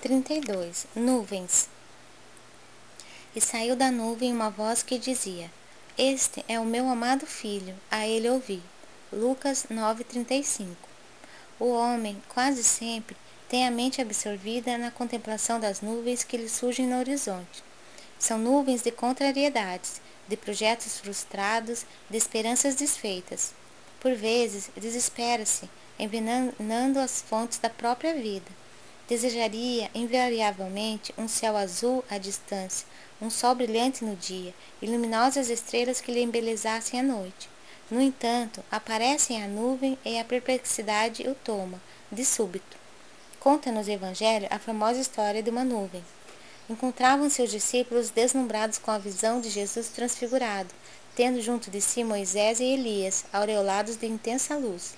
32. Nuvens. E saiu da nuvem uma voz que dizia: Este é o meu amado filho, a ele ouvi. Lucas 9:35. O homem, quase sempre, tem a mente absorvida na contemplação das nuvens que lhe surgem no horizonte. São nuvens de contrariedades, de projetos frustrados, de esperanças desfeitas. Por vezes, desespera-se, envenenando as fontes da própria vida Desejaria invariavelmente um céu azul à distância, um sol brilhante no dia e luminosas estrelas que lhe embelezassem a noite. No entanto, aparecem a nuvem e a perplexidade o toma, de súbito. Conta-nos o Evangelho a famosa história de uma nuvem. Encontravam-se os discípulos deslumbrados com a visão de Jesus transfigurado, tendo junto de si Moisés e Elias, aureolados de intensa luz.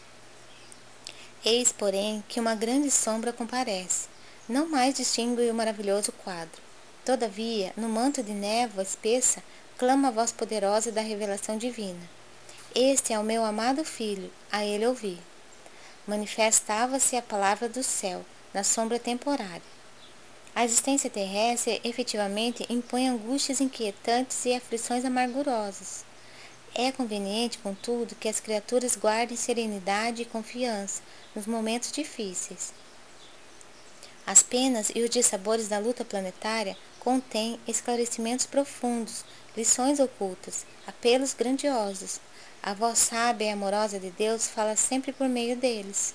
Eis, porém, que uma grande sombra comparece. Não mais distingue o maravilhoso quadro. Todavia, no manto de névoa espessa, clama a voz poderosa da revelação divina. Este é o meu amado filho, a ele ouvi. Manifestava-se a palavra do céu, na sombra temporária. A existência terrestre efetivamente impõe angústias inquietantes e aflições amargurosas. É conveniente, contudo, que as criaturas guardem serenidade e confiança nos momentos difíceis. As penas e os dissabores da luta planetária contêm esclarecimentos profundos, lições ocultas, apelos grandiosos. A voz sábia e amorosa de Deus fala sempre por meio deles.